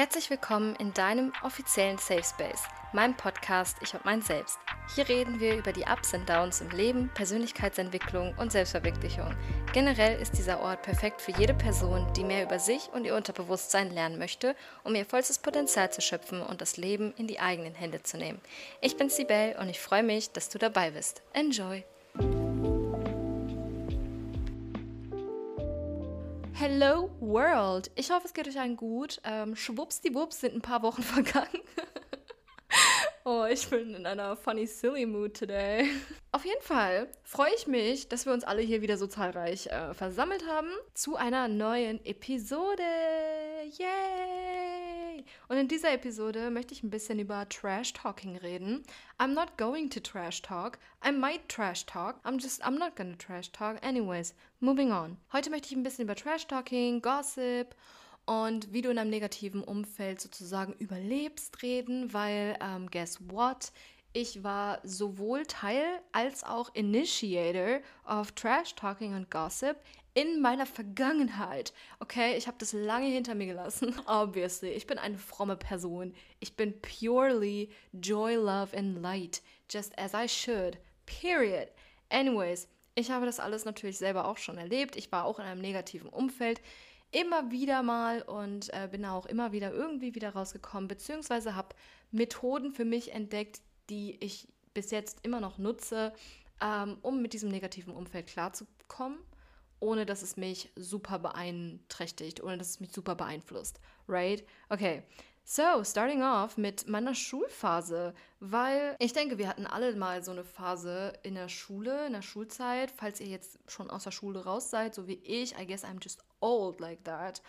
Herzlich willkommen in deinem offiziellen Safe Space, meinem Podcast Ich und mein Selbst. Hier reden wir über die Ups und Downs im Leben, Persönlichkeitsentwicklung und Selbstverwirklichung. Generell ist dieser Ort perfekt für jede Person, die mehr über sich und ihr Unterbewusstsein lernen möchte, um ihr vollstes Potenzial zu schöpfen und das Leben in die eigenen Hände zu nehmen. Ich bin Sibel und ich freue mich, dass du dabei bist. Enjoy! Hello World! Ich hoffe, es geht euch allen gut. Ähm, schwuppsdiwupps sind ein paar Wochen vergangen. oh, ich bin in einer funny, silly mood today. Auf jeden Fall freue ich mich, dass wir uns alle hier wieder so zahlreich äh, versammelt haben zu einer neuen Episode. Yay! Und in dieser Episode möchte ich ein bisschen über Trash Talking reden. I'm not going to trash talk. I might trash talk. I'm just, I'm not gonna trash talk. Anyways, moving on. Heute möchte ich ein bisschen über Trash Talking, Gossip und wie du in einem negativen Umfeld sozusagen überlebst reden, weil, ähm, guess what? Ich war sowohl Teil als auch Initiator of Trash Talking und Gossip in meiner Vergangenheit. Okay, ich habe das lange hinter mir gelassen. Obviously, ich bin eine fromme Person. Ich bin purely joy, love and light, just as I should. Period. Anyways, ich habe das alles natürlich selber auch schon erlebt. Ich war auch in einem negativen Umfeld immer wieder mal und äh, bin auch immer wieder irgendwie wieder rausgekommen, beziehungsweise habe Methoden für mich entdeckt, die ich bis jetzt immer noch nutze, ähm, um mit diesem negativen Umfeld klarzukommen, ohne dass es mich super beeinträchtigt, ohne dass es mich super beeinflusst. Right? Okay. So, starting off mit meiner Schulphase, weil ich denke, wir hatten alle mal so eine Phase in der Schule, in der Schulzeit, falls ihr jetzt schon aus der Schule raus seid, so wie ich, I guess I'm just old like that.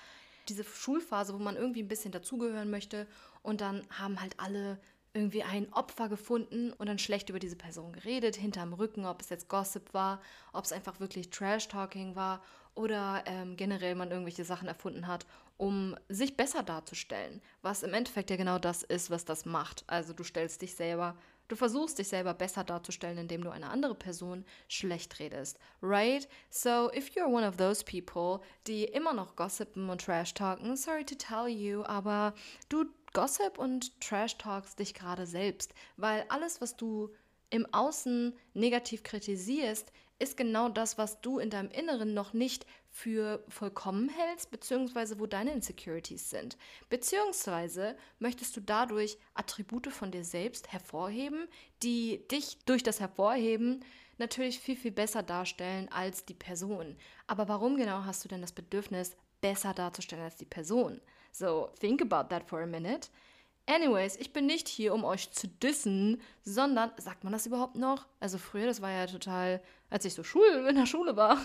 Diese Schulphase, wo man irgendwie ein bisschen dazugehören möchte und dann haben halt alle irgendwie ein Opfer gefunden und dann schlecht über diese Person geredet, hinterm Rücken, ob es jetzt Gossip war, ob es einfach wirklich Trash-Talking war oder ähm, generell man irgendwelche Sachen erfunden hat, um sich besser darzustellen, was im Endeffekt ja genau das ist, was das macht. Also du stellst dich selber, du versuchst dich selber besser darzustellen, indem du eine andere Person schlecht redest, right? So if you're one of those people, die immer noch gossipen und trash talken, sorry to tell you, aber du Gossip und Trash talks dich gerade selbst, weil alles, was du im Außen negativ kritisierst, ist genau das, was du in deinem Inneren noch nicht für vollkommen hältst, beziehungsweise wo deine Insecurities sind. Beziehungsweise möchtest du dadurch Attribute von dir selbst hervorheben, die dich durch das Hervorheben natürlich viel, viel besser darstellen als die Person. Aber warum genau hast du denn das Bedürfnis, besser darzustellen als die Person? So, think about that for a minute. Anyways, ich bin nicht hier, um euch zu dissen, sondern, sagt man das überhaupt noch? Also früher, das war ja total, als ich so Schule, in der Schule war,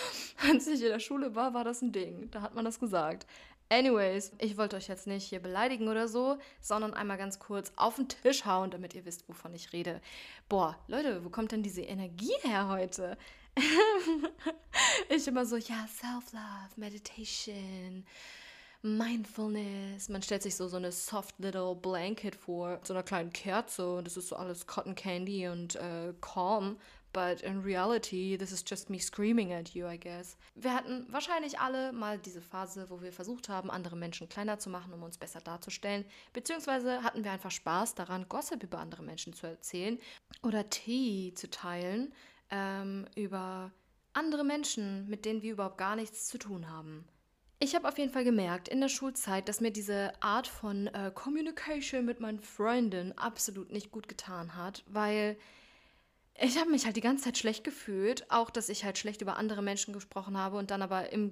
als ich in der Schule war, war das ein Ding. Da hat man das gesagt. Anyways, ich wollte euch jetzt nicht hier beleidigen oder so, sondern einmal ganz kurz auf den Tisch hauen, damit ihr wisst, wovon ich rede. Boah, Leute, wo kommt denn diese Energie her heute? ich immer so, ja, Self-Love, Meditation, Mindfulness. Man stellt sich so, so eine soft little blanket vor, so einer kleinen Kerze und das ist so alles Cotton Candy und äh, calm. But in reality, this is just me screaming at you, I guess. Wir hatten wahrscheinlich alle mal diese Phase, wo wir versucht haben, andere Menschen kleiner zu machen, um uns besser darzustellen. Beziehungsweise hatten wir einfach Spaß daran, Gossip über andere Menschen zu erzählen oder Tee zu teilen ähm, über andere Menschen, mit denen wir überhaupt gar nichts zu tun haben. Ich habe auf jeden Fall gemerkt in der Schulzeit, dass mir diese Art von äh, Communication mit meinen Freunden absolut nicht gut getan hat, weil ich habe mich halt die ganze Zeit schlecht gefühlt, auch dass ich halt schlecht über andere Menschen gesprochen habe und dann aber im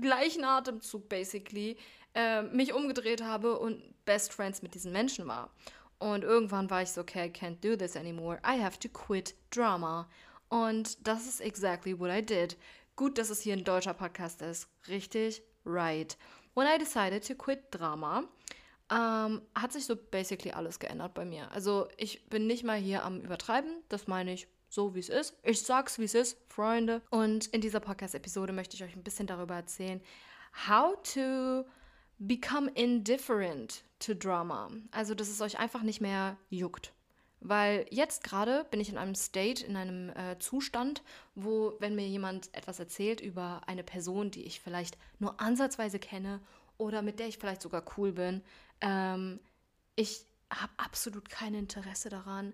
gleichen Atemzug basically äh, mich umgedreht habe und Best Friends mit diesen Menschen war. Und irgendwann war ich so, okay, I can't do this anymore. I have to quit drama. Und das ist exactly what I did. Gut, dass es hier ein deutscher Podcast ist. Richtig, right. When I decided to quit Drama, ähm, hat sich so basically alles geändert bei mir. Also ich bin nicht mal hier am Übertreiben, das meine ich so, wie es ist. Ich sag's, wie es ist, Freunde. Und in dieser Podcast-Episode möchte ich euch ein bisschen darüber erzählen, how to become indifferent to Drama. Also, dass es euch einfach nicht mehr juckt. Weil jetzt gerade bin ich in einem State, in einem äh, Zustand, wo, wenn mir jemand etwas erzählt über eine Person, die ich vielleicht nur ansatzweise kenne oder mit der ich vielleicht sogar cool bin, ähm, ich habe absolut kein Interesse daran,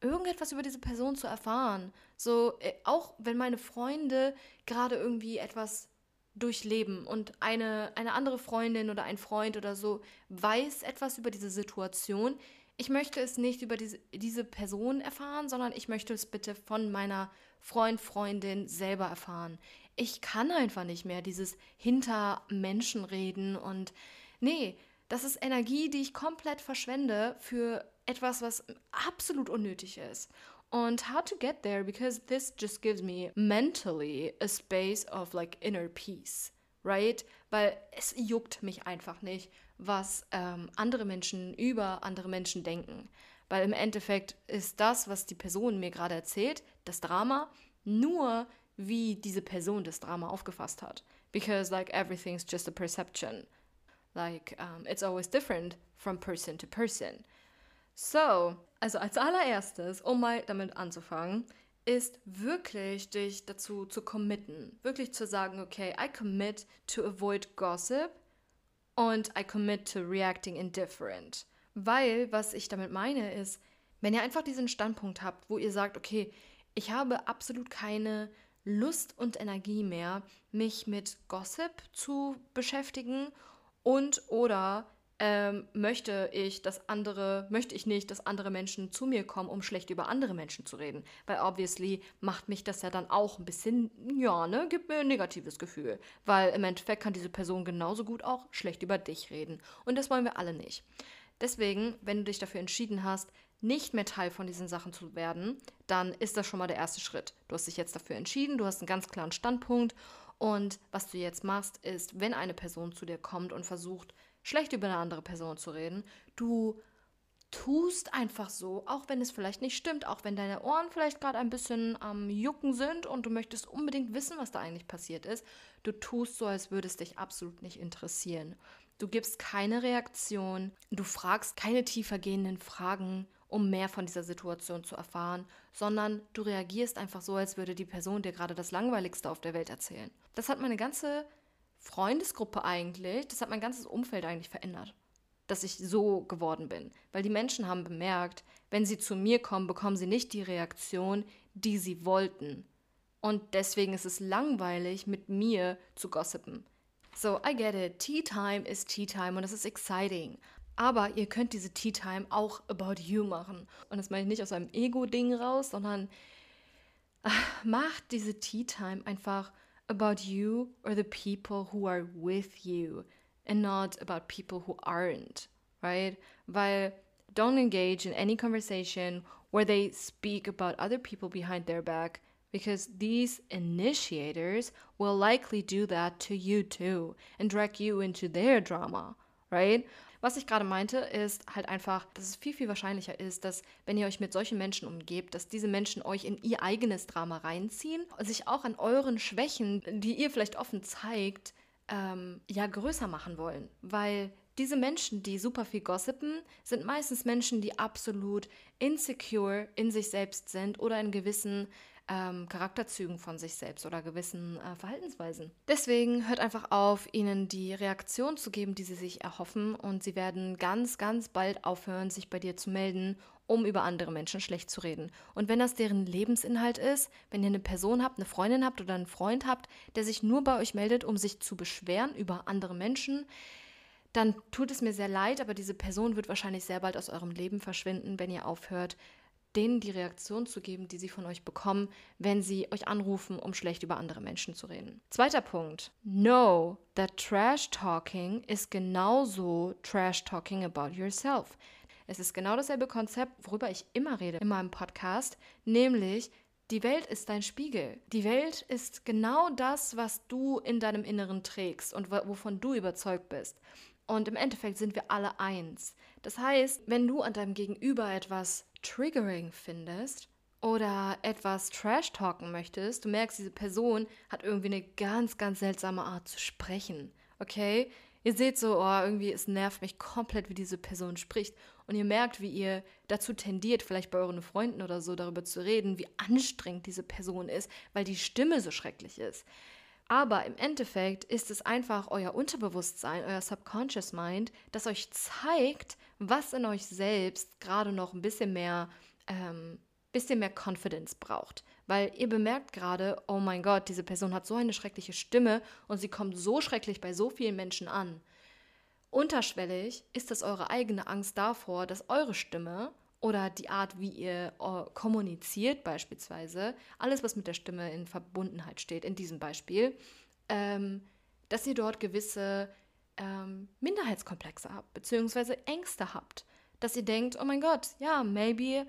irgendetwas über diese Person zu erfahren. So, äh, auch wenn meine Freunde gerade irgendwie etwas durchleben und eine, eine andere Freundin oder ein Freund oder so weiß etwas über diese Situation, ich möchte es nicht über diese, diese Person erfahren, sondern ich möchte es bitte von meiner Freund, Freundin selber erfahren. Ich kann einfach nicht mehr dieses hinter Menschen reden und nee, das ist Energie, die ich komplett verschwende für etwas, was absolut unnötig ist. Und how to get there because this just gives me mentally a space of like inner peace, right? Weil es juckt mich einfach nicht, was ähm, andere Menschen über andere Menschen denken. Weil im Endeffekt ist das, was die Person mir gerade erzählt, das Drama, nur wie diese Person das Drama aufgefasst hat. Because like everything's just a perception. Like um, it's always different from person to person. So, also als allererstes, um mal damit anzufangen, ist wirklich dich dazu zu committen. Wirklich zu sagen, okay, I commit to avoid gossip und I commit to reacting indifferent. Weil, was ich damit meine, ist, wenn ihr einfach diesen Standpunkt habt, wo ihr sagt, okay, ich habe absolut keine Lust und Energie mehr, mich mit Gossip zu beschäftigen und oder ähm, möchte ich, dass andere, möchte ich nicht, dass andere Menschen zu mir kommen, um schlecht über andere Menschen zu reden. Weil obviously macht mich das ja dann auch ein bisschen, ja, ne, gibt mir ein negatives Gefühl. Weil im Endeffekt kann diese Person genauso gut auch schlecht über dich reden. Und das wollen wir alle nicht. Deswegen, wenn du dich dafür entschieden hast, nicht mehr Teil von diesen Sachen zu werden, dann ist das schon mal der erste Schritt. Du hast dich jetzt dafür entschieden, du hast einen ganz klaren Standpunkt und was du jetzt machst, ist, wenn eine Person zu dir kommt und versucht, schlecht über eine andere Person zu reden, du tust einfach so, auch wenn es vielleicht nicht stimmt, auch wenn deine Ohren vielleicht gerade ein bisschen am Jucken sind und du möchtest unbedingt wissen, was da eigentlich passiert ist, du tust so, als würde es dich absolut nicht interessieren. Du gibst keine Reaktion, du fragst keine tiefer gehenden Fragen um mehr von dieser Situation zu erfahren, sondern du reagierst einfach so, als würde die Person dir gerade das Langweiligste auf der Welt erzählen. Das hat meine ganze Freundesgruppe eigentlich, das hat mein ganzes Umfeld eigentlich verändert, dass ich so geworden bin. Weil die Menschen haben bemerkt, wenn sie zu mir kommen, bekommen sie nicht die Reaktion, die sie wollten. Und deswegen ist es langweilig, mit mir zu gossipen. So, I get it. Tea time is tea time und es ist exciting. Aber ihr könnt diese Tea Time auch about you machen. Und das meine ich nicht aus einem Ego-Ding raus, sondern äh, macht diese Tea Time einfach about you or the people who are with you and not about people who aren't, right? Weil don't engage in any conversation where they speak about other people behind their back because these initiators will likely do that to you too and drag you into their drama, right? Was ich gerade meinte, ist halt einfach, dass es viel, viel wahrscheinlicher ist, dass wenn ihr euch mit solchen Menschen umgebt, dass diese Menschen euch in ihr eigenes Drama reinziehen sich auch an euren Schwächen, die ihr vielleicht offen zeigt, ähm, ja größer machen wollen. Weil diese Menschen, die super viel gossipen, sind meistens Menschen, die absolut insecure in sich selbst sind oder in gewissen ähm, Charakterzügen von sich selbst oder gewissen äh, Verhaltensweisen. Deswegen hört einfach auf, ihnen die Reaktion zu geben, die sie sich erhoffen und sie werden ganz, ganz bald aufhören, sich bei dir zu melden, um über andere Menschen schlecht zu reden. Und wenn das deren Lebensinhalt ist, wenn ihr eine Person habt, eine Freundin habt oder einen Freund habt, der sich nur bei euch meldet, um sich zu beschweren über andere Menschen, dann tut es mir sehr leid, aber diese Person wird wahrscheinlich sehr bald aus eurem Leben verschwinden, wenn ihr aufhört, denen die Reaktion zu geben, die sie von euch bekommen, wenn sie euch anrufen, um schlecht über andere Menschen zu reden. Zweiter Punkt. Know that trash talking is genauso trash talking about yourself. Es ist genau dasselbe Konzept, worüber ich immer rede in meinem Podcast, nämlich die Welt ist dein Spiegel. Die Welt ist genau das, was du in deinem Inneren trägst und wovon du überzeugt bist. Und im Endeffekt sind wir alle eins. Das heißt, wenn du an deinem Gegenüber etwas triggering findest oder etwas trash talken möchtest, du merkst, diese Person hat irgendwie eine ganz, ganz seltsame Art zu sprechen. Okay? Ihr seht so, oh, irgendwie, es nervt mich komplett, wie diese Person spricht. Und ihr merkt, wie ihr dazu tendiert, vielleicht bei euren Freunden oder so darüber zu reden, wie anstrengend diese Person ist, weil die Stimme so schrecklich ist. Aber im Endeffekt ist es einfach euer Unterbewusstsein, euer Subconscious Mind, das euch zeigt, was in euch selbst gerade noch ein bisschen mehr, ähm, bisschen mehr Confidence braucht. Weil ihr bemerkt gerade, oh mein Gott, diese Person hat so eine schreckliche Stimme und sie kommt so schrecklich bei so vielen Menschen an. Unterschwellig ist es eure eigene Angst davor, dass eure Stimme oder die Art, wie ihr uh, kommuniziert beispielsweise, alles, was mit der Stimme in Verbundenheit steht, in diesem Beispiel, ähm, dass ihr dort gewisse ähm, Minderheitskomplexe habt, beziehungsweise Ängste habt. Dass ihr denkt, oh mein Gott, ja, maybe,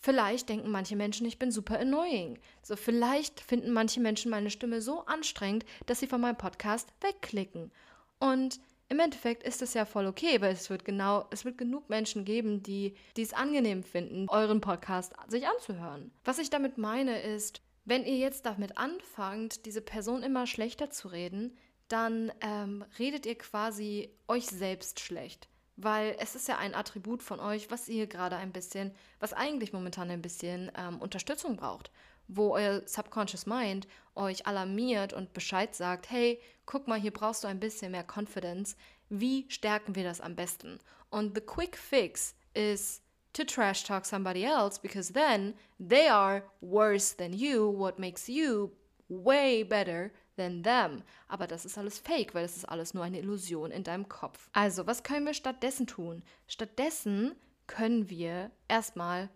vielleicht denken manche Menschen, ich bin super annoying. So, vielleicht finden manche Menschen meine Stimme so anstrengend, dass sie von meinem Podcast wegklicken. Und im Endeffekt ist es ja voll okay, weil es wird genau, es wird genug Menschen geben, die, die es angenehm finden, euren Podcast sich anzuhören. Was ich damit meine ist, wenn ihr jetzt damit anfangt, diese Person immer schlechter zu reden, dann ähm, redet ihr quasi euch selbst schlecht. Weil es ist ja ein Attribut von euch, was ihr gerade ein bisschen, was eigentlich momentan ein bisschen ähm, Unterstützung braucht wo euer Subconscious Mind euch alarmiert und Bescheid sagt, hey, guck mal, hier brauchst du ein bisschen mehr Confidence. Wie stärken wir das am besten? Und the quick fix is to trash talk somebody else because then they are worse than you, what makes you way better than them. Aber das ist alles fake, weil das ist alles nur eine Illusion in deinem Kopf. Also, was können wir stattdessen tun? Stattdessen können wir erstmal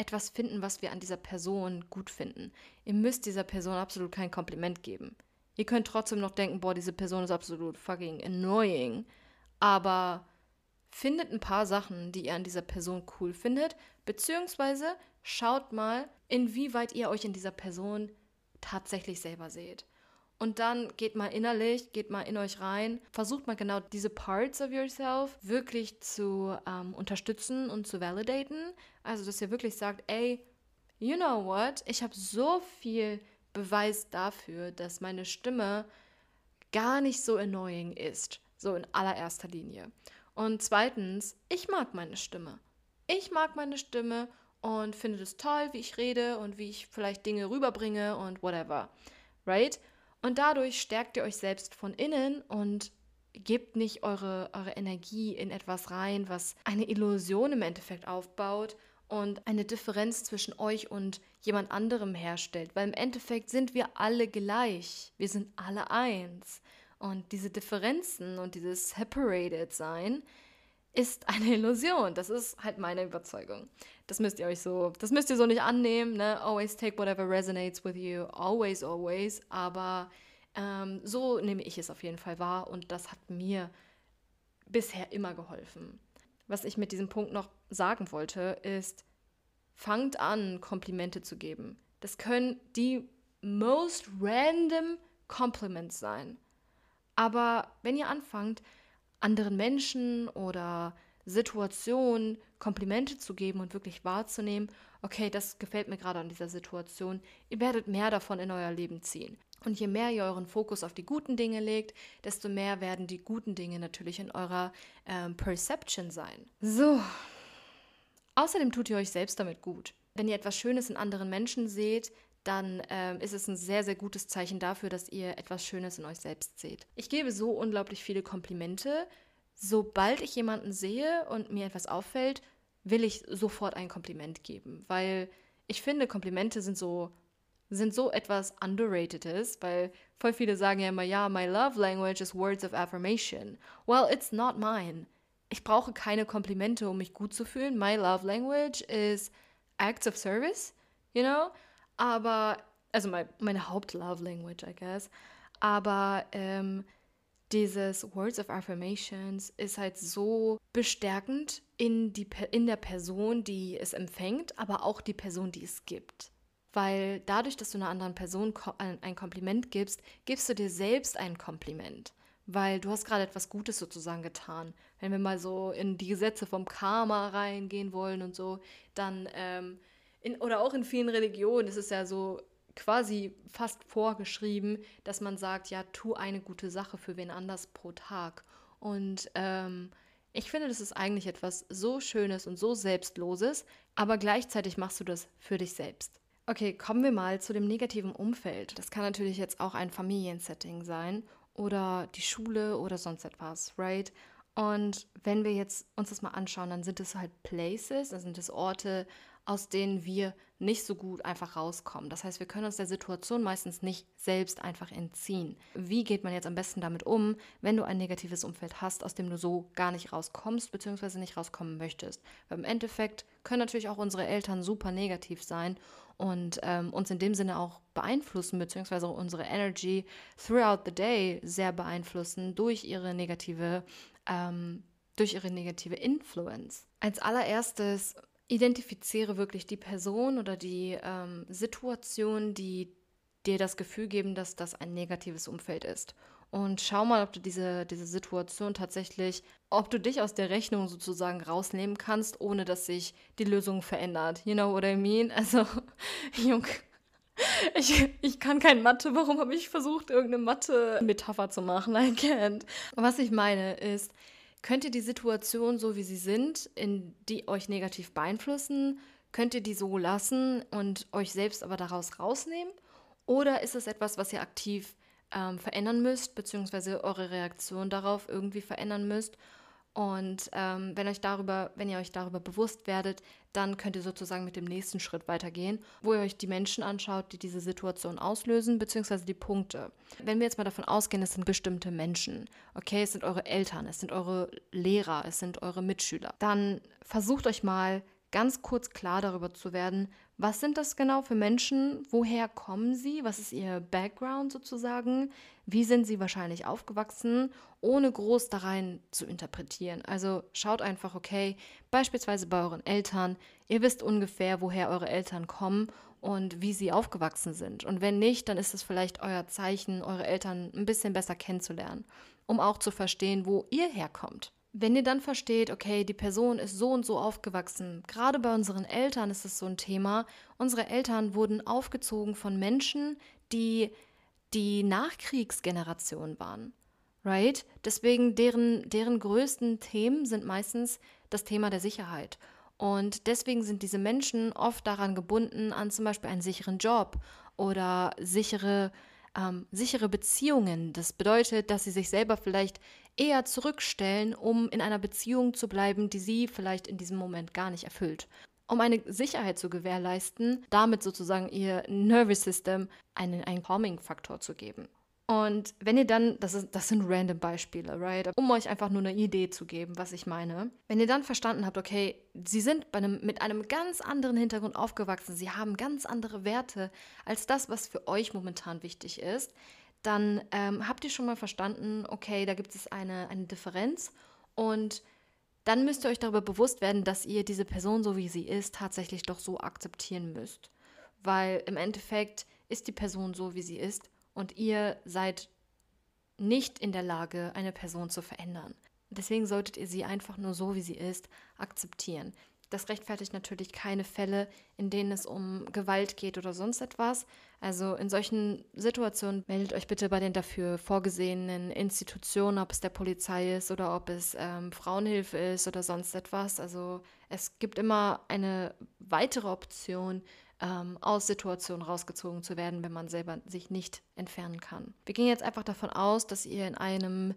etwas finden, was wir an dieser Person gut finden. Ihr müsst dieser Person absolut kein Kompliment geben. Ihr könnt trotzdem noch denken, boah, diese Person ist absolut fucking annoying. Aber findet ein paar Sachen, die ihr an dieser Person cool findet, beziehungsweise schaut mal, inwieweit ihr euch in dieser Person tatsächlich selber seht. Und dann geht mal innerlich, geht mal in euch rein, versucht mal genau diese Parts of yourself wirklich zu ähm, unterstützen und zu validaten. Also, dass ihr wirklich sagt, ey, you know what, ich habe so viel Beweis dafür, dass meine Stimme gar nicht so annoying ist. So in allererster Linie. Und zweitens, ich mag meine Stimme. Ich mag meine Stimme und finde es toll, wie ich rede und wie ich vielleicht Dinge rüberbringe und whatever. Right? Und dadurch stärkt ihr euch selbst von innen und gebt nicht eure, eure Energie in etwas rein, was eine Illusion im Endeffekt aufbaut und eine Differenz zwischen euch und jemand anderem herstellt. Weil im Endeffekt sind wir alle gleich. Wir sind alle eins. Und diese Differenzen und dieses Separated Sein ist eine Illusion. Das ist halt meine Überzeugung. Das müsst ihr euch so, das müsst ihr so nicht annehmen. Ne? Always take whatever resonates with you. Always, always. Aber ähm, so nehme ich es auf jeden Fall wahr und das hat mir bisher immer geholfen. Was ich mit diesem Punkt noch sagen wollte, ist, fangt an, Komplimente zu geben. Das können die most random Compliments sein. Aber wenn ihr anfangt, anderen Menschen oder Situationen Komplimente zu geben und wirklich wahrzunehmen, okay, das gefällt mir gerade an dieser Situation, ihr werdet mehr davon in euer Leben ziehen. Und je mehr ihr euren Fokus auf die guten Dinge legt, desto mehr werden die guten Dinge natürlich in eurer ähm, Perception sein. So. Außerdem tut ihr euch selbst damit gut. Wenn ihr etwas Schönes in anderen Menschen seht, dann ähm, ist es ein sehr, sehr gutes Zeichen dafür, dass ihr etwas Schönes in euch selbst seht. Ich gebe so unglaublich viele Komplimente, sobald ich jemanden sehe und mir etwas auffällt, will ich sofort ein Kompliment geben, weil ich finde, Komplimente sind so sind so etwas underratedes, weil voll viele sagen ja immer, ja, my love language is words of affirmation. Well, it's not mine. Ich brauche keine Komplimente, um mich gut zu fühlen. My love language is acts of service, you know? Aber, also my, meine Haupt-Love language, I guess. Aber ähm, dieses Words of Affirmations ist halt so bestärkend in, die, in der Person, die es empfängt, aber auch die Person, die es gibt. Weil dadurch, dass du einer anderen Person ein Kompliment gibst, gibst du dir selbst ein Kompliment. Weil du hast gerade etwas Gutes sozusagen getan. Wenn wir mal so in die Gesetze vom Karma reingehen wollen und so, dann, ähm, in, oder auch in vielen Religionen ist es ja so, quasi fast vorgeschrieben, dass man sagt, ja, tu eine gute Sache für wen anders pro Tag. Und ähm, ich finde, das ist eigentlich etwas so Schönes und so Selbstloses, aber gleichzeitig machst du das für dich selbst. Okay, kommen wir mal zu dem negativen Umfeld. Das kann natürlich jetzt auch ein Familiensetting sein oder die Schule oder sonst etwas, right? Und wenn wir jetzt uns das mal anschauen, dann sind es halt Places, dann sind es Orte, aus denen wir nicht so gut einfach rauskommen. Das heißt, wir können uns der Situation meistens nicht selbst einfach entziehen. Wie geht man jetzt am besten damit um, wenn du ein negatives Umfeld hast, aus dem du so gar nicht rauskommst bzw. nicht rauskommen möchtest? Weil im Endeffekt können natürlich auch unsere Eltern super negativ sein und ähm, uns in dem Sinne auch beeinflussen bzw. unsere Energy throughout the day sehr beeinflussen durch ihre negative ähm, durch ihre negative Influence. Als allererstes identifiziere wirklich die Person oder die ähm, Situation, die dir das Gefühl geben, dass das ein negatives Umfeld ist. Und schau mal, ob du diese, diese Situation tatsächlich, ob du dich aus der Rechnung sozusagen rausnehmen kannst, ohne dass sich die Lösung verändert. You know what I mean? Also, Junge, ich, ich kann kein Mathe. Warum habe ich versucht, irgendeine Mathe-Metapher zu machen? I can't. Was ich meine ist, Könnt ihr die Situation so wie sie sind, in die euch negativ beeinflussen, könnt ihr die so lassen und euch selbst aber daraus rausnehmen? Oder ist es etwas, was ihr aktiv ähm, verändern müsst, beziehungsweise eure Reaktion darauf irgendwie verändern müsst? Und ähm, wenn, euch darüber, wenn ihr euch darüber bewusst werdet, dann könnt ihr sozusagen mit dem nächsten Schritt weitergehen, wo ihr euch die Menschen anschaut, die diese Situation auslösen, beziehungsweise die Punkte. Wenn wir jetzt mal davon ausgehen, es sind bestimmte Menschen, okay, es sind eure Eltern, es sind eure Lehrer, es sind eure Mitschüler, dann versucht euch mal ganz kurz klar darüber zu werden, was sind das genau für Menschen? Woher kommen sie? Was ist ihr Background sozusagen? Wie sind sie wahrscheinlich aufgewachsen, ohne groß da rein zu interpretieren? Also schaut einfach, okay, beispielsweise bei euren Eltern, ihr wisst ungefähr, woher eure Eltern kommen und wie sie aufgewachsen sind. Und wenn nicht, dann ist es vielleicht euer Zeichen, eure Eltern ein bisschen besser kennenzulernen, um auch zu verstehen, wo ihr herkommt. Wenn ihr dann versteht, okay, die Person ist so und so aufgewachsen, gerade bei unseren Eltern ist es so ein Thema, unsere Eltern wurden aufgezogen von Menschen, die die Nachkriegsgeneration waren, right? Deswegen deren, deren größten Themen sind meistens das Thema der Sicherheit. Und deswegen sind diese Menschen oft daran gebunden, an zum Beispiel einen sicheren Job oder sichere ähm, sichere Beziehungen. Das bedeutet, dass sie sich selber vielleicht eher zurückstellen, um in einer Beziehung zu bleiben, die sie vielleicht in diesem Moment gar nicht erfüllt. Um eine Sicherheit zu gewährleisten, damit sozusagen ihr Nervous System einen, einen Calming-Faktor zu geben. Und wenn ihr dann, das, ist, das sind random Beispiele, right? Um euch einfach nur eine Idee zu geben, was ich meine. Wenn ihr dann verstanden habt, okay, sie sind einem, mit einem ganz anderen Hintergrund aufgewachsen, sie haben ganz andere Werte als das, was für euch momentan wichtig ist, dann ähm, habt ihr schon mal verstanden, okay, da gibt es eine, eine Differenz und dann müsst ihr euch darüber bewusst werden, dass ihr diese Person, so wie sie ist, tatsächlich doch so akzeptieren müsst. Weil im Endeffekt ist die Person so, wie sie ist und ihr seid nicht in der Lage, eine Person zu verändern. Deswegen solltet ihr sie einfach nur so, wie sie ist, akzeptieren. Das rechtfertigt natürlich keine Fälle, in denen es um Gewalt geht oder sonst etwas. Also in solchen Situationen meldet euch bitte bei den dafür vorgesehenen Institutionen, ob es der Polizei ist oder ob es ähm, Frauenhilfe ist oder sonst etwas. Also es gibt immer eine weitere Option, ähm, aus Situationen rausgezogen zu werden, wenn man selber sich nicht entfernen kann. Wir gehen jetzt einfach davon aus, dass ihr in einem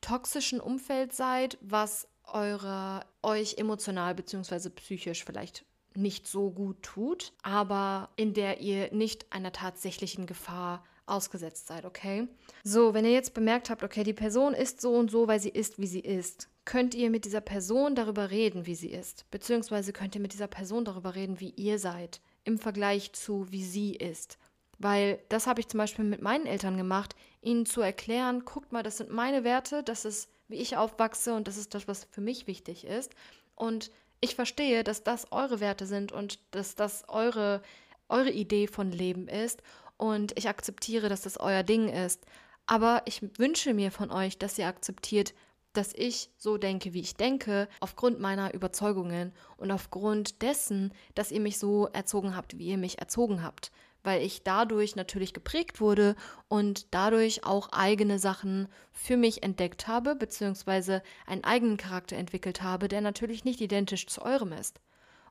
toxischen Umfeld seid, was eure, euch emotional bzw. psychisch vielleicht nicht so gut tut, aber in der ihr nicht einer tatsächlichen Gefahr ausgesetzt seid, okay? So, wenn ihr jetzt bemerkt habt, okay, die Person ist so und so, weil sie ist, wie sie ist, könnt ihr mit dieser Person darüber reden, wie sie ist, beziehungsweise könnt ihr mit dieser Person darüber reden, wie ihr seid im Vergleich zu, wie sie ist. Weil das habe ich zum Beispiel mit meinen Eltern gemacht, ihnen zu erklären, guckt mal, das sind meine Werte, das ist, wie ich aufwachse und das ist das, was für mich wichtig ist. Und ich verstehe, dass das eure Werte sind und dass das eure, eure Idee von Leben ist. Und ich akzeptiere, dass das euer Ding ist. Aber ich wünsche mir von euch, dass ihr akzeptiert, dass ich so denke, wie ich denke, aufgrund meiner Überzeugungen und aufgrund dessen, dass ihr mich so erzogen habt, wie ihr mich erzogen habt, weil ich dadurch natürlich geprägt wurde und dadurch auch eigene Sachen für mich entdeckt habe, beziehungsweise einen eigenen Charakter entwickelt habe, der natürlich nicht identisch zu eurem ist.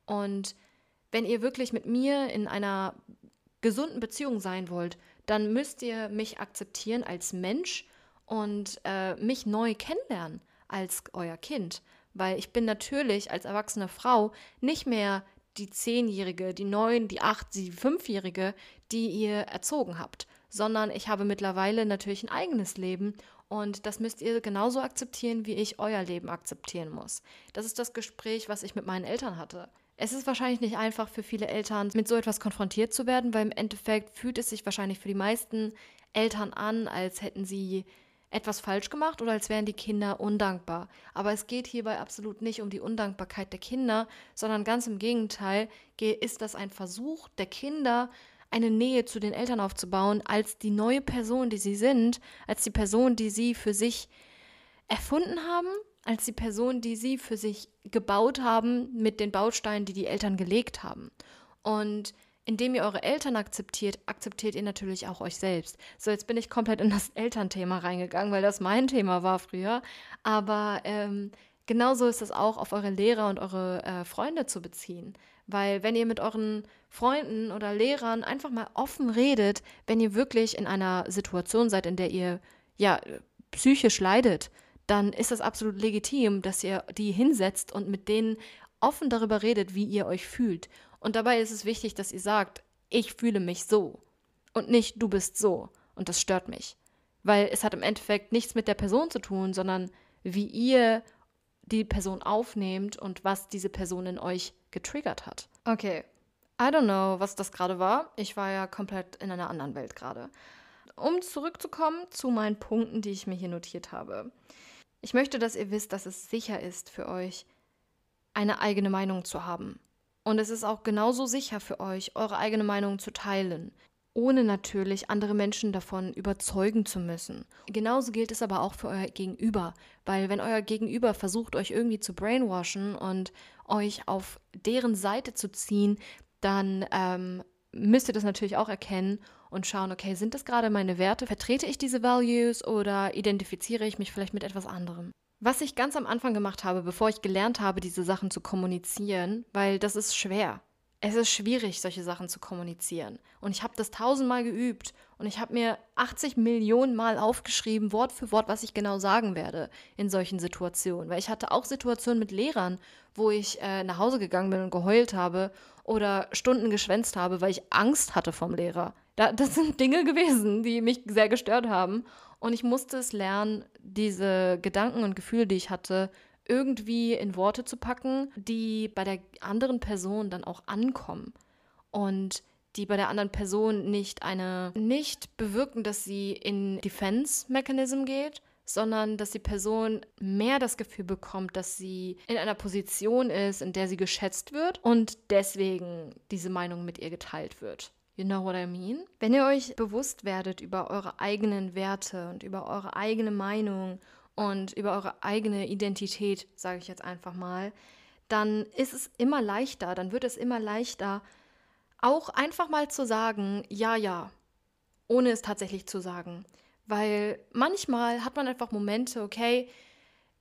Und wenn ihr wirklich mit mir in einer gesunden Beziehung sein wollt, dann müsst ihr mich akzeptieren als Mensch und äh, mich neu kennenlernen als euer Kind. Weil ich bin natürlich als erwachsene Frau nicht mehr die Zehnjährige, die Neun, die Acht, die Fünfjährige, die ihr erzogen habt, sondern ich habe mittlerweile natürlich ein eigenes Leben und das müsst ihr genauso akzeptieren, wie ich euer Leben akzeptieren muss. Das ist das Gespräch, was ich mit meinen Eltern hatte. Es ist wahrscheinlich nicht einfach für viele Eltern, mit so etwas konfrontiert zu werden, weil im Endeffekt fühlt es sich wahrscheinlich für die meisten Eltern an, als hätten sie etwas falsch gemacht oder als wären die Kinder undankbar. Aber es geht hierbei absolut nicht um die Undankbarkeit der Kinder, sondern ganz im Gegenteil ist das ein Versuch der Kinder, eine Nähe zu den Eltern aufzubauen, als die neue Person, die sie sind, als die Person, die sie für sich erfunden haben, als die Person, die sie für sich gebaut haben mit den Bausteinen, die die Eltern gelegt haben. Und indem ihr eure Eltern akzeptiert, akzeptiert ihr natürlich auch euch selbst. So, jetzt bin ich komplett in das Elternthema reingegangen, weil das mein Thema war früher. Aber ähm, genauso ist es auch auf eure Lehrer und eure äh, Freunde zu beziehen. Weil wenn ihr mit euren Freunden oder Lehrern einfach mal offen redet, wenn ihr wirklich in einer Situation seid, in der ihr ja psychisch leidet, dann ist das absolut legitim, dass ihr die hinsetzt und mit denen offen darüber redet, wie ihr euch fühlt. Und dabei ist es wichtig, dass ihr sagt, ich fühle mich so und nicht du bist so und das stört mich. Weil es hat im Endeffekt nichts mit der Person zu tun, sondern wie ihr die Person aufnehmt und was diese Person in euch getriggert hat. Okay, I don't know, was das gerade war. Ich war ja komplett in einer anderen Welt gerade. Um zurückzukommen zu meinen Punkten, die ich mir hier notiert habe. Ich möchte, dass ihr wisst, dass es sicher ist für euch, eine eigene Meinung zu haben. Und es ist auch genauso sicher für euch, eure eigene Meinung zu teilen, ohne natürlich andere Menschen davon überzeugen zu müssen. Genauso gilt es aber auch für euer Gegenüber, weil wenn euer Gegenüber versucht, euch irgendwie zu brainwashen und euch auf deren Seite zu ziehen, dann ähm, müsst ihr das natürlich auch erkennen und schauen, okay, sind das gerade meine Werte? Vertrete ich diese Values oder identifiziere ich mich vielleicht mit etwas anderem? Was ich ganz am Anfang gemacht habe, bevor ich gelernt habe, diese Sachen zu kommunizieren, weil das ist schwer. Es ist schwierig, solche Sachen zu kommunizieren. Und ich habe das tausendmal geübt und ich habe mir 80 Millionen Mal aufgeschrieben, Wort für Wort, was ich genau sagen werde in solchen Situationen. Weil ich hatte auch Situationen mit Lehrern, wo ich äh, nach Hause gegangen bin und geheult habe oder Stunden geschwänzt habe, weil ich Angst hatte vom Lehrer. Da, das sind Dinge gewesen, die mich sehr gestört haben. Und ich musste es lernen, diese Gedanken und Gefühle, die ich hatte, irgendwie in Worte zu packen, die bei der anderen Person dann auch ankommen. Und die bei der anderen Person nicht eine, nicht bewirken, dass sie in Defense Mechanism geht, sondern dass die Person mehr das Gefühl bekommt, dass sie in einer Position ist, in der sie geschätzt wird und deswegen diese Meinung mit ihr geteilt wird. You know what I mean? Wenn ihr euch bewusst werdet über eure eigenen Werte und über eure eigene Meinung und über eure eigene Identität, sage ich jetzt einfach mal, dann ist es immer leichter, dann wird es immer leichter, auch einfach mal zu sagen, ja, ja, ohne es tatsächlich zu sagen. Weil manchmal hat man einfach Momente, okay,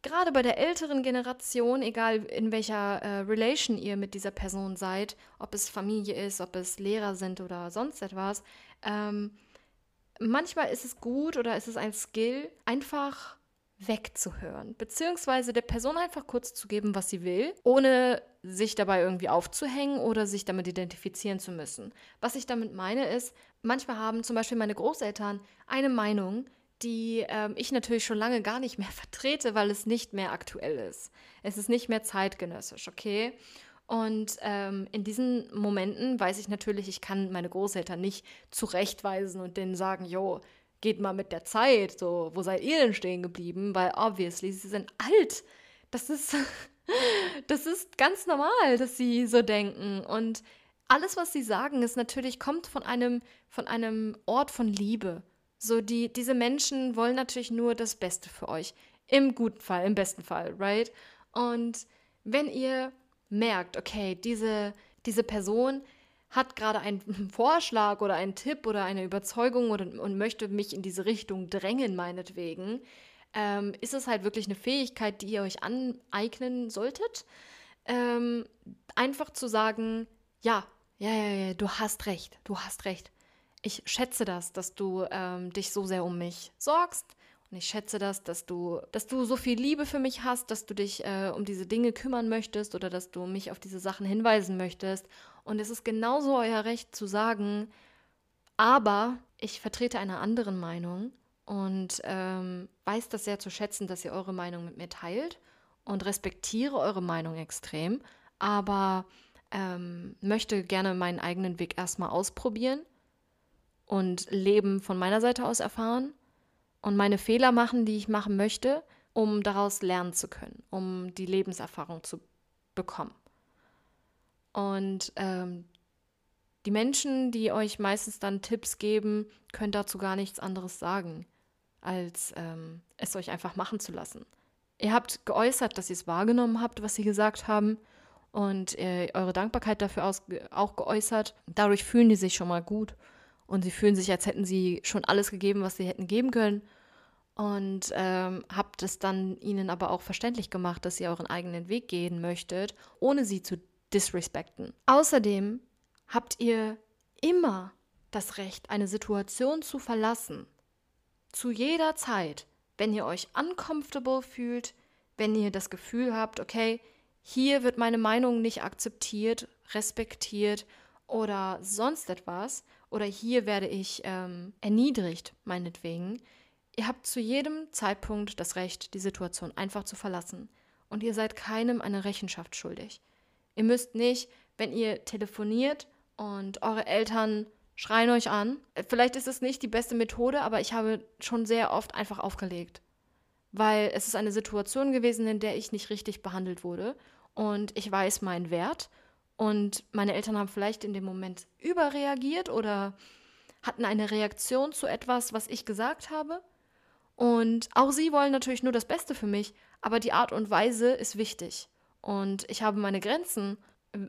gerade bei der älteren Generation, egal in welcher äh, Relation ihr mit dieser Person seid, ob es Familie ist, ob es Lehrer sind oder sonst etwas, ähm, manchmal ist es gut oder ist es ein Skill, einfach wegzuhören, beziehungsweise der Person einfach kurz zu geben, was sie will, ohne sich dabei irgendwie aufzuhängen oder sich damit identifizieren zu müssen. Was ich damit meine ist, manchmal haben zum Beispiel meine Großeltern eine Meinung, die ähm, ich natürlich schon lange gar nicht mehr vertrete, weil es nicht mehr aktuell ist. Es ist nicht mehr zeitgenössisch, okay? Und ähm, in diesen Momenten weiß ich natürlich, ich kann meine Großeltern nicht zurechtweisen und denen sagen, jo, geht mal mit der Zeit, so, wo seid ihr denn stehen geblieben? Weil obviously, sie sind alt. Das ist, das ist ganz normal, dass sie so denken. Und alles, was sie sagen, ist natürlich, kommt von einem, von einem Ort von Liebe. So, die, diese Menschen wollen natürlich nur das Beste für euch. Im guten Fall, im besten Fall, right? Und wenn ihr merkt, okay, diese, diese Person hat gerade einen Vorschlag oder einen Tipp oder eine Überzeugung oder, und möchte mich in diese Richtung drängen, meinetwegen, ähm, ist es halt wirklich eine Fähigkeit, die ihr euch aneignen solltet. Ähm, einfach zu sagen, ja, ja, ja, ja, du hast recht, du hast recht. Ich schätze das, dass du ähm, dich so sehr um mich sorgst. Und ich schätze das, dass du, dass du so viel Liebe für mich hast, dass du dich äh, um diese Dinge kümmern möchtest oder dass du mich auf diese Sachen hinweisen möchtest. Und es ist genauso euer Recht zu sagen, aber ich vertrete eine andere Meinung und ähm, weiß das sehr zu schätzen, dass ihr eure Meinung mit mir teilt und respektiere eure Meinung extrem, aber ähm, möchte gerne meinen eigenen Weg erstmal ausprobieren und Leben von meiner Seite aus erfahren und meine Fehler machen, die ich machen möchte, um daraus lernen zu können, um die Lebenserfahrung zu bekommen. Und ähm, die Menschen, die euch meistens dann Tipps geben, können dazu gar nichts anderes sagen, als ähm, es euch einfach machen zu lassen. Ihr habt geäußert, dass ihr es wahrgenommen habt, was sie gesagt haben, und äh, eure Dankbarkeit dafür auch geäußert. Dadurch fühlen die sich schon mal gut und sie fühlen sich, als hätten sie schon alles gegeben, was sie hätten geben können. Und ähm, habt es dann ihnen aber auch verständlich gemacht, dass ihr euren eigenen Weg gehen möchtet, ohne sie zu disrespekten. Außerdem habt ihr immer das Recht, eine Situation zu verlassen. Zu jeder Zeit, wenn ihr euch uncomfortable fühlt, wenn ihr das Gefühl habt, okay, hier wird meine Meinung nicht akzeptiert, respektiert oder sonst etwas, oder hier werde ich ähm, erniedrigt, meinetwegen. Ihr habt zu jedem Zeitpunkt das Recht, die Situation einfach zu verlassen. Und ihr seid keinem eine Rechenschaft schuldig. Ihr müsst nicht, wenn ihr telefoniert und eure Eltern schreien euch an. Vielleicht ist es nicht die beste Methode, aber ich habe schon sehr oft einfach aufgelegt. Weil es ist eine Situation gewesen, in der ich nicht richtig behandelt wurde und ich weiß meinen Wert. Und meine Eltern haben vielleicht in dem Moment überreagiert oder hatten eine Reaktion zu etwas, was ich gesagt habe. Und auch sie wollen natürlich nur das Beste für mich, aber die Art und Weise ist wichtig. Und ich habe meine Grenzen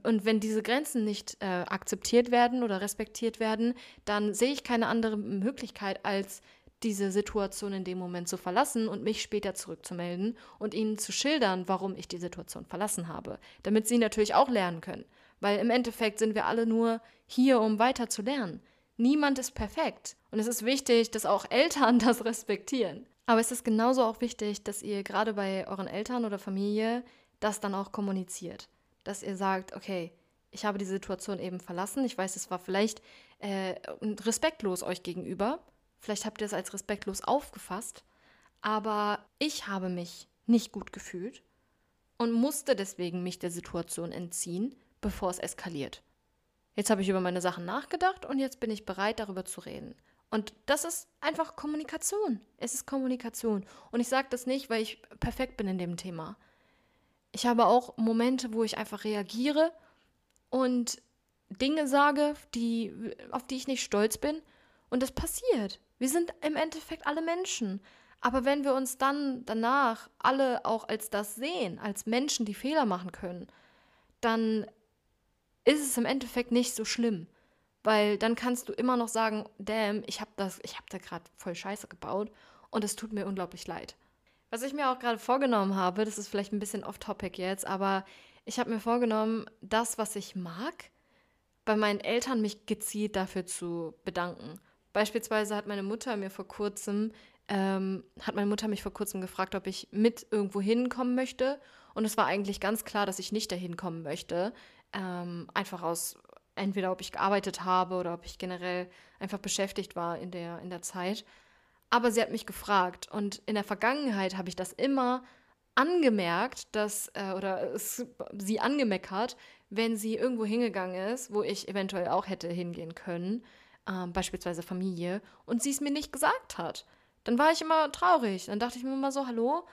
und wenn diese Grenzen nicht äh, akzeptiert werden oder respektiert werden, dann sehe ich keine andere Möglichkeit, als diese Situation in dem Moment zu verlassen und mich später zurückzumelden und ihnen zu schildern, warum ich die Situation verlassen habe, damit sie natürlich auch lernen können. Weil im Endeffekt sind wir alle nur hier, um weiter zu lernen. Niemand ist perfekt. Und es ist wichtig, dass auch Eltern das respektieren. Aber es ist genauso auch wichtig, dass ihr gerade bei euren Eltern oder Familie das dann auch kommuniziert dass ihr sagt, okay, ich habe die Situation eben verlassen. Ich weiß, es war vielleicht äh, respektlos euch gegenüber. Vielleicht habt ihr es als respektlos aufgefasst. Aber ich habe mich nicht gut gefühlt und musste deswegen mich der Situation entziehen, bevor es eskaliert. Jetzt habe ich über meine Sachen nachgedacht und jetzt bin ich bereit, darüber zu reden. Und das ist einfach Kommunikation. Es ist Kommunikation. Und ich sage das nicht, weil ich perfekt bin in dem Thema. Ich habe auch Momente, wo ich einfach reagiere und Dinge sage, die, auf die ich nicht stolz bin. Und das passiert. Wir sind im Endeffekt alle Menschen. Aber wenn wir uns dann danach alle auch als das sehen, als Menschen, die Fehler machen können, dann ist es im Endeffekt nicht so schlimm. Weil dann kannst du immer noch sagen, damn, ich habe das, da gerade voll Scheiße gebaut und es tut mir unglaublich leid. Was ich mir auch gerade vorgenommen habe, das ist vielleicht ein bisschen off-topic jetzt, aber ich habe mir vorgenommen, das, was ich mag, bei meinen Eltern mich gezielt dafür zu bedanken. Beispielsweise hat meine Mutter mir vor kurzem, ähm, hat meine Mutter mich vor kurzem gefragt, ob ich mit irgendwo hinkommen möchte. Und es war eigentlich ganz klar, dass ich nicht dahin kommen möchte. Ähm, einfach aus, entweder ob ich gearbeitet habe oder ob ich generell einfach beschäftigt war in der, in der Zeit. Aber sie hat mich gefragt und in der Vergangenheit habe ich das immer angemerkt, dass, äh, oder es, sie angemeckert, wenn sie irgendwo hingegangen ist, wo ich eventuell auch hätte hingehen können, äh, beispielsweise Familie, und sie es mir nicht gesagt hat. Dann war ich immer traurig. Dann dachte ich mir immer so, hallo,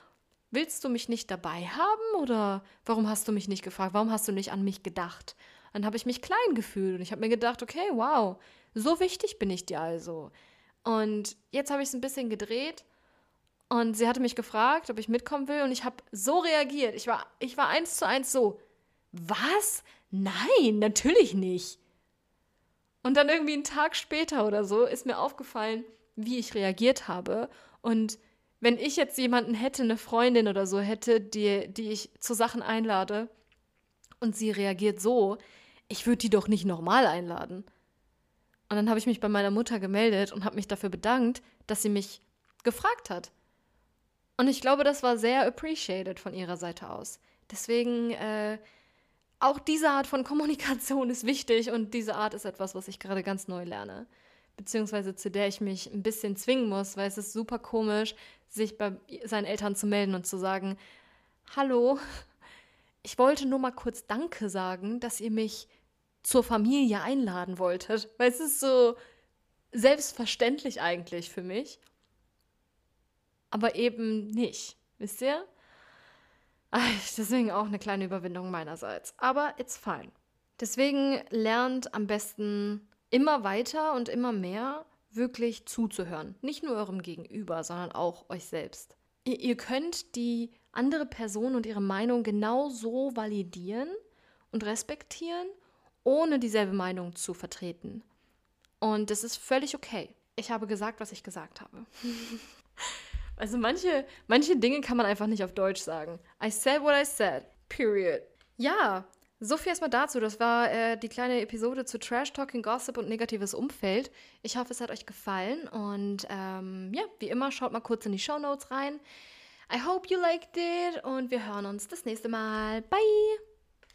willst du mich nicht dabei haben oder warum hast du mich nicht gefragt? Warum hast du nicht an mich gedacht? Dann habe ich mich klein gefühlt und ich habe mir gedacht, okay, wow, so wichtig bin ich dir also. Und jetzt habe ich es ein bisschen gedreht und sie hatte mich gefragt, ob ich mitkommen will und ich habe so reagiert. Ich war, ich war eins zu eins so, was? Nein, natürlich nicht. Und dann irgendwie einen Tag später oder so ist mir aufgefallen, wie ich reagiert habe. Und wenn ich jetzt jemanden hätte, eine Freundin oder so hätte, die, die ich zu Sachen einlade und sie reagiert so, ich würde die doch nicht normal einladen. Und dann habe ich mich bei meiner Mutter gemeldet und habe mich dafür bedankt, dass sie mich gefragt hat. Und ich glaube, das war sehr appreciated von ihrer Seite aus. Deswegen, äh, auch diese Art von Kommunikation ist wichtig und diese Art ist etwas, was ich gerade ganz neu lerne. Beziehungsweise zu der ich mich ein bisschen zwingen muss, weil es ist super komisch, sich bei seinen Eltern zu melden und zu sagen, hallo, ich wollte nur mal kurz Danke sagen, dass ihr mich zur Familie einladen wolltet. Weil es ist so selbstverständlich eigentlich für mich. Aber eben nicht. Wisst ihr? Deswegen auch eine kleine Überwindung meinerseits. Aber it's fine. Deswegen lernt am besten immer weiter und immer mehr wirklich zuzuhören. Nicht nur eurem Gegenüber, sondern auch euch selbst. Ihr, ihr könnt die andere Person und ihre Meinung genau so validieren und respektieren, ohne dieselbe Meinung zu vertreten. Und das ist völlig okay. Ich habe gesagt, was ich gesagt habe. also manche, manche Dinge kann man einfach nicht auf Deutsch sagen. I said what I said. Period. Ja, so viel erstmal dazu. Das war äh, die kleine Episode zu Trash Talking, Gossip und negatives Umfeld. Ich hoffe, es hat euch gefallen. Und ähm, ja, wie immer, schaut mal kurz in die Show Notes rein. I hope you liked it und wir hören uns das nächste Mal. Bye!